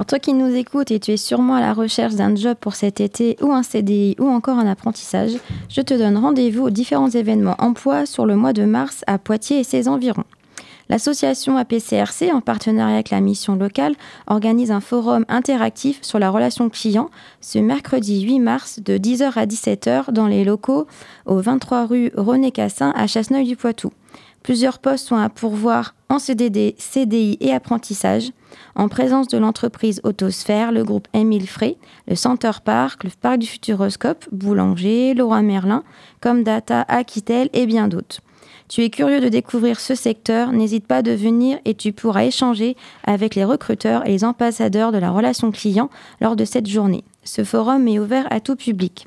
Alors toi qui nous écoutes et tu es sûrement à la recherche d'un job pour cet été ou un CDI ou encore un apprentissage, je te donne rendez-vous aux différents événements emploi sur le mois de mars à Poitiers et ses environs. L'association APCRC, en partenariat avec la mission locale, organise un forum interactif sur la relation client ce mercredi 8 mars de 10h à 17h dans les locaux au 23 rue René Cassin à Chasseneuil-du-Poitou. Plusieurs postes sont à pourvoir en CDD, CDI et apprentissage, en présence de l'entreprise Autosphère, le groupe Émile Frey, le Center Park, le Parc du Futuroscope, Boulanger, Laura Merlin, Comdata, Aquitel et bien d'autres. Tu es curieux de découvrir ce secteur, n'hésite pas de venir et tu pourras échanger avec les recruteurs et les ambassadeurs de la relation client lors de cette journée. Ce forum est ouvert à tout public.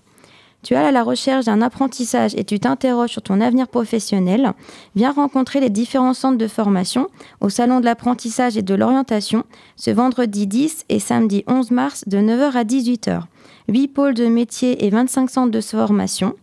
Tu es à la recherche d'un apprentissage et tu t'interroges sur ton avenir professionnel, viens rencontrer les différents centres de formation au Salon de l'apprentissage et de l'orientation ce vendredi 10 et samedi 11 mars de 9h à 18h. 8 pôles de métiers et 25 centres de formation.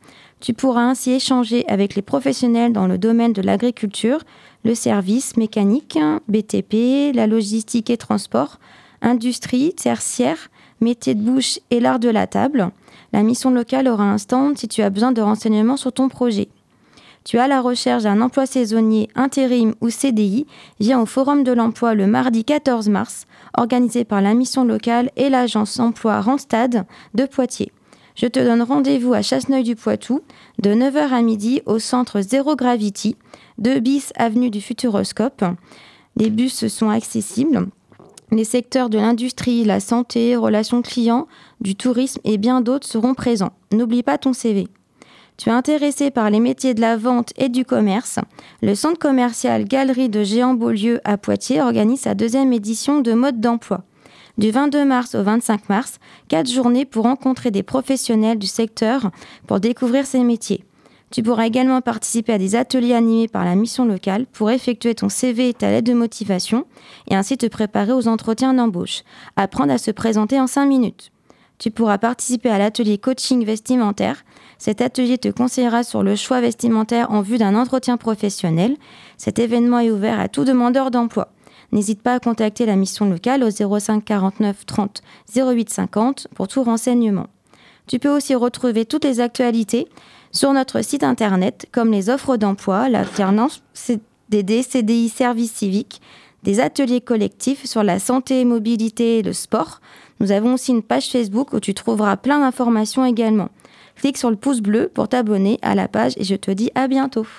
Tu pourras ainsi échanger avec les professionnels dans le domaine de l'agriculture, le service mécanique, BTP, la logistique et transport, industrie, tertiaire, métier de bouche et l'art de la table. La mission locale aura un stand si tu as besoin de renseignements sur ton projet. Tu as la recherche d'un emploi saisonnier, intérim ou CDI, viens au Forum de l'emploi le mardi 14 mars, organisé par la mission locale et l'agence emploi Randstad de Poitiers. Je te donne rendez-vous à Chasseneuil-du-Poitou de 9h à midi au centre Zero Gravity, 2 bis avenue du Futuroscope. Les bus sont accessibles. Les secteurs de l'industrie, la santé, relations clients, du tourisme et bien d'autres seront présents. N'oublie pas ton CV. Tu es intéressé par les métiers de la vente et du commerce Le centre commercial Galerie de Géant-Beaulieu à Poitiers organise sa deuxième édition de mode d'emploi du 22 mars au 25 mars, quatre journées pour rencontrer des professionnels du secteur pour découvrir ces métiers. Tu pourras également participer à des ateliers animés par la mission locale pour effectuer ton CV et ta lettre de motivation et ainsi te préparer aux entretiens d'embauche. Apprendre à se présenter en 5 minutes. Tu pourras participer à l'atelier coaching vestimentaire. Cet atelier te conseillera sur le choix vestimentaire en vue d'un entretien professionnel. Cet événement est ouvert à tout demandeur d'emploi n'hésite pas à contacter la mission locale au 05 49 30 08 50 pour tout renseignement. Tu peux aussi retrouver toutes les actualités sur notre site internet, comme les offres d'emploi, l'alternance CDD, CDI, service civique, des ateliers collectifs sur la santé, mobilité et le sport. Nous avons aussi une page Facebook où tu trouveras plein d'informations également. Clique sur le pouce bleu pour t'abonner à la page et je te dis à bientôt.